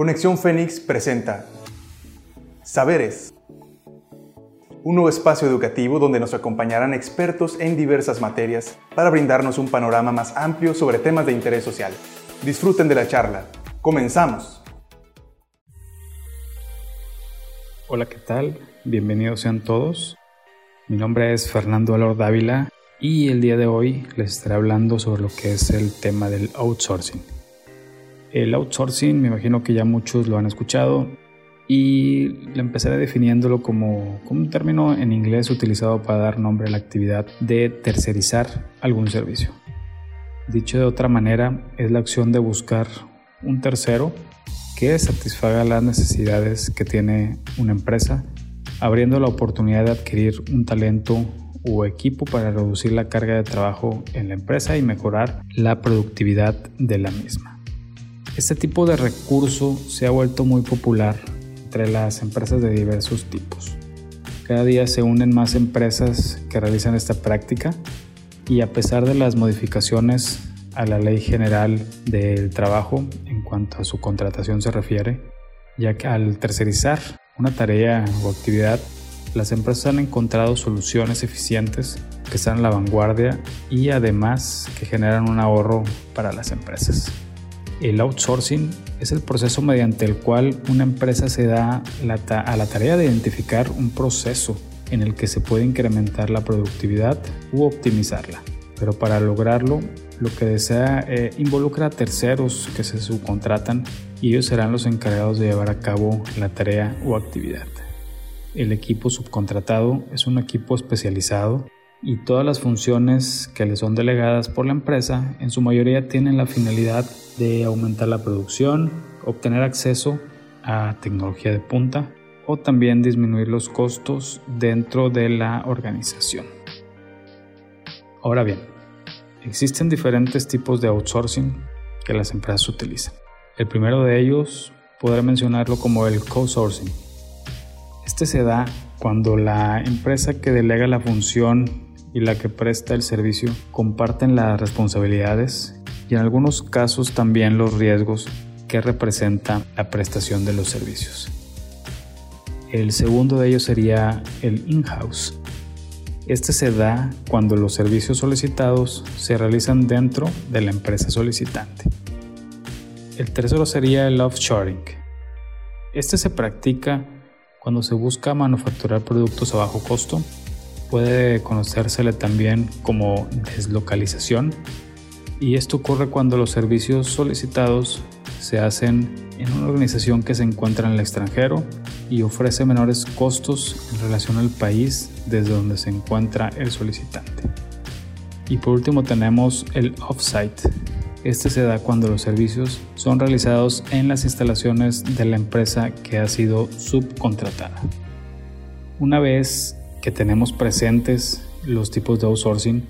Conexión Fénix presenta Saberes, un nuevo espacio educativo donde nos acompañarán expertos en diversas materias para brindarnos un panorama más amplio sobre temas de interés social. Disfruten de la charla. Comenzamos. Hola, ¿qué tal? Bienvenidos sean todos. Mi nombre es Fernando Alor Dávila y el día de hoy les estaré hablando sobre lo que es el tema del outsourcing. El outsourcing me imagino que ya muchos lo han escuchado y le empezaré definiéndolo como, como un término en inglés utilizado para dar nombre a la actividad de tercerizar algún servicio. Dicho de otra manera, es la acción de buscar un tercero que satisfaga las necesidades que tiene una empresa, abriendo la oportunidad de adquirir un talento o equipo para reducir la carga de trabajo en la empresa y mejorar la productividad de la misma. Este tipo de recurso se ha vuelto muy popular entre las empresas de diversos tipos. Cada día se unen más empresas que realizan esta práctica y a pesar de las modificaciones a la Ley General del Trabajo en cuanto a su contratación se refiere, ya que al tercerizar una tarea o actividad las empresas han encontrado soluciones eficientes que están a la vanguardia y además que generan un ahorro para las empresas. El outsourcing es el proceso mediante el cual una empresa se da a la tarea de identificar un proceso en el que se puede incrementar la productividad u optimizarla. Pero para lograrlo, lo que desea eh, involucra a terceros que se subcontratan y ellos serán los encargados de llevar a cabo la tarea o actividad. El equipo subcontratado es un equipo especializado y todas las funciones que le son delegadas por la empresa en su mayoría tienen la finalidad de aumentar la producción, obtener acceso a tecnología de punta o también disminuir los costos dentro de la organización. Ahora bien, existen diferentes tipos de outsourcing que las empresas utilizan. El primero de ellos podré mencionarlo como el co-sourcing este se da cuando la empresa que delega la función y la que presta el servicio comparten las responsabilidades y en algunos casos también los riesgos que representa la prestación de los servicios. El segundo de ellos sería el in-house. Este se da cuando los servicios solicitados se realizan dentro de la empresa solicitante. El tercero sería el offshoring. Este se practica cuando se busca manufacturar productos a bajo costo, puede conocérsele también como deslocalización y esto ocurre cuando los servicios solicitados se hacen en una organización que se encuentra en el extranjero y ofrece menores costos en relación al país desde donde se encuentra el solicitante. Y por último tenemos el offsite, este se da cuando los servicios son realizados en las instalaciones de la empresa que ha sido subcontratada. Una vez que tenemos presentes los tipos de outsourcing,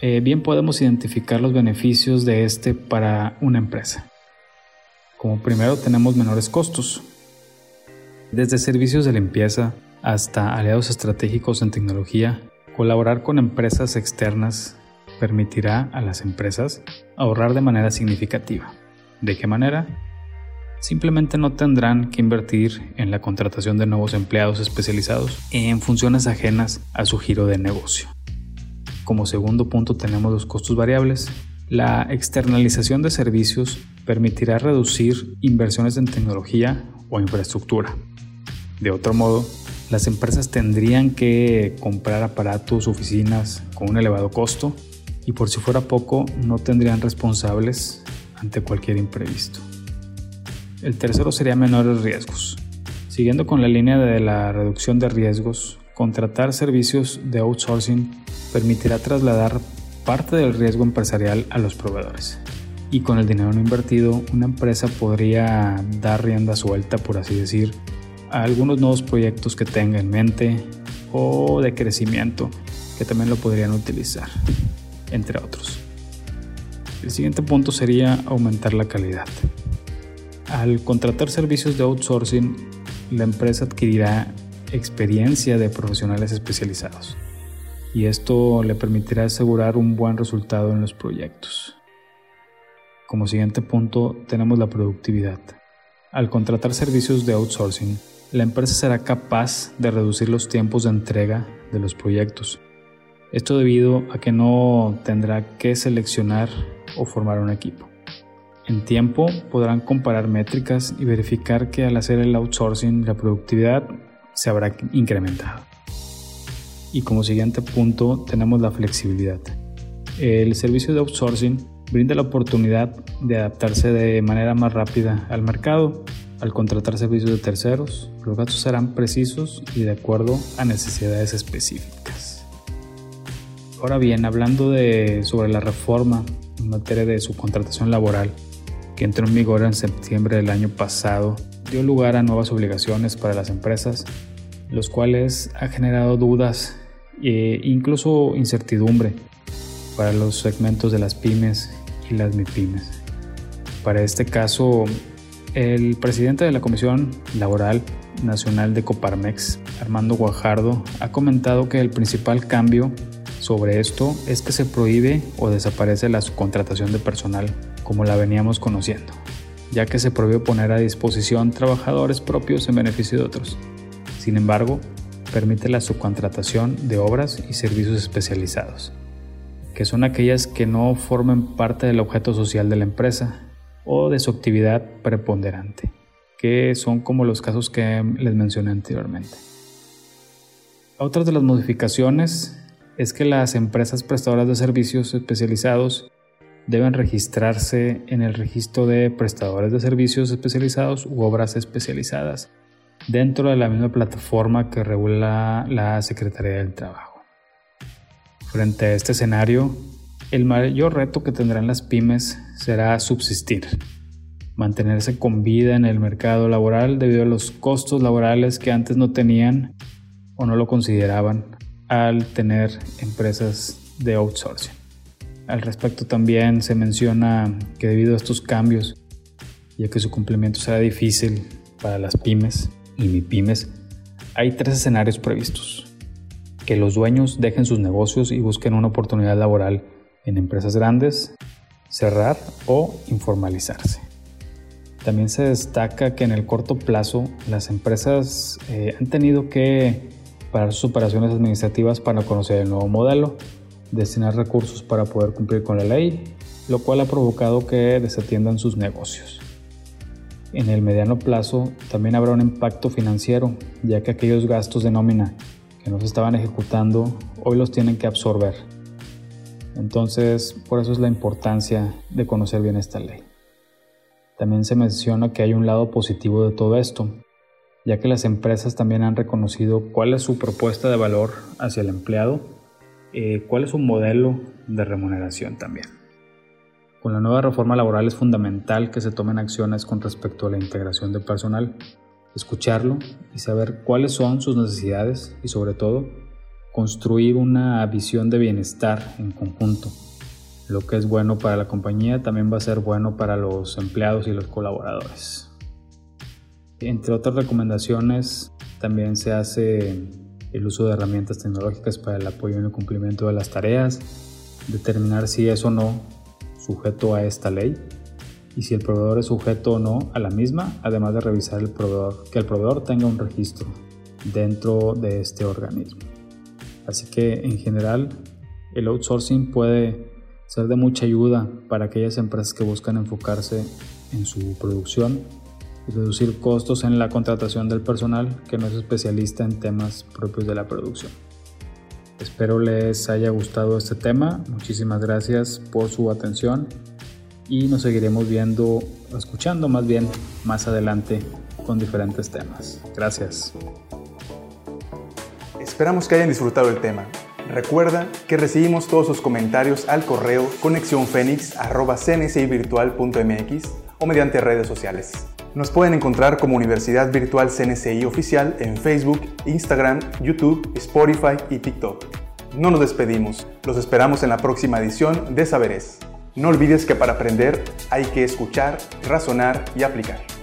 eh, bien podemos identificar los beneficios de este para una empresa. Como primero tenemos menores costos, desde servicios de limpieza hasta aliados estratégicos en tecnología, colaborar con empresas externas permitirá a las empresas ahorrar de manera significativa. ¿De qué manera? Simplemente no tendrán que invertir en la contratación de nuevos empleados especializados en funciones ajenas a su giro de negocio. Como segundo punto tenemos los costos variables. La externalización de servicios permitirá reducir inversiones en tecnología o infraestructura. De otro modo, las empresas tendrían que comprar aparatos, oficinas con un elevado costo y por si fuera poco no tendrían responsables ante cualquier imprevisto. El tercero sería menores riesgos. Siguiendo con la línea de la reducción de riesgos, contratar servicios de outsourcing permitirá trasladar parte del riesgo empresarial a los proveedores. Y con el dinero no invertido, una empresa podría dar rienda suelta, por así decir, a algunos nuevos proyectos que tenga en mente o de crecimiento que también lo podrían utilizar entre otros. El siguiente punto sería aumentar la calidad. Al contratar servicios de outsourcing, la empresa adquirirá experiencia de profesionales especializados y esto le permitirá asegurar un buen resultado en los proyectos. Como siguiente punto tenemos la productividad. Al contratar servicios de outsourcing, la empresa será capaz de reducir los tiempos de entrega de los proyectos. Esto debido a que no tendrá que seleccionar o formar un equipo. En tiempo podrán comparar métricas y verificar que al hacer el outsourcing la productividad se habrá incrementado. Y como siguiente punto tenemos la flexibilidad. El servicio de outsourcing brinda la oportunidad de adaptarse de manera más rápida al mercado. Al contratar servicios de terceros, los gastos serán precisos y de acuerdo a necesidades específicas. Ahora bien, hablando de, sobre la reforma en materia de subcontratación laboral, que entró en vigor en septiembre del año pasado, dio lugar a nuevas obligaciones para las empresas, los cuales ha generado dudas e incluso incertidumbre para los segmentos de las pymes y las MIPYMES. Para este caso, el presidente de la Comisión Laboral Nacional de Coparmex, Armando Guajardo, ha comentado que el principal cambio sobre esto es que se prohíbe o desaparece la subcontratación de personal como la veníamos conociendo, ya que se prohíbe poner a disposición trabajadores propios en beneficio de otros. Sin embargo, permite la subcontratación de obras y servicios especializados que son aquellas que no formen parte del objeto social de la empresa o de su actividad preponderante, que son como los casos que les mencioné anteriormente. Otra de las modificaciones es que las empresas prestadoras de servicios especializados deben registrarse en el registro de prestadores de servicios especializados u obras especializadas dentro de la misma plataforma que regula la Secretaría del Trabajo. Frente a este escenario, el mayor reto que tendrán las pymes será subsistir, mantenerse con vida en el mercado laboral debido a los costos laborales que antes no tenían o no lo consideraban al tener empresas de outsourcing. Al respecto también se menciona que debido a estos cambios, ya que su cumplimiento será difícil para las pymes y mi pymes, hay tres escenarios previstos que los dueños dejen sus negocios y busquen una oportunidad laboral en empresas grandes, cerrar o informalizarse. También se destaca que en el corto plazo las empresas eh, han tenido que parar sus operaciones administrativas para conocer el nuevo modelo, destinar recursos para poder cumplir con la ley, lo cual ha provocado que desatiendan sus negocios. En el mediano plazo también habrá un impacto financiero, ya que aquellos gastos de nómina que no se estaban ejecutando, hoy los tienen que absorber. Entonces, por eso es la importancia de conocer bien esta ley. También se menciona que hay un lado positivo de todo esto, ya que las empresas también han reconocido cuál es su propuesta de valor hacia el empleado, eh, cuál es su modelo de remuneración también. Con la nueva reforma laboral es fundamental que se tomen acciones con respecto a la integración de personal, escucharlo y saber cuáles son sus necesidades y sobre todo construir una visión de bienestar en conjunto. Lo que es bueno para la compañía también va a ser bueno para los empleados y los colaboradores. Entre otras recomendaciones, también se hace el uso de herramientas tecnológicas para el apoyo en el cumplimiento de las tareas, determinar si es o no sujeto a esta ley y si el proveedor es sujeto o no a la misma, además de revisar que el proveedor tenga un registro dentro de este organismo. Así que en general el outsourcing puede ser de mucha ayuda para aquellas empresas que buscan enfocarse en su producción y reducir costos en la contratación del personal que no es especialista en temas propios de la producción. Espero les haya gustado este tema. Muchísimas gracias por su atención y nos seguiremos viendo, escuchando más bien más adelante con diferentes temas. Gracias. Esperamos que hayan disfrutado el tema. Recuerda que recibimos todos sus comentarios al correo conexiónfénix.cncivirtual.mx o mediante redes sociales. Nos pueden encontrar como Universidad Virtual CNCI Oficial en Facebook, Instagram, YouTube, Spotify y TikTok. No nos despedimos, los esperamos en la próxima edición de Saberes. No olvides que para aprender hay que escuchar, razonar y aplicar.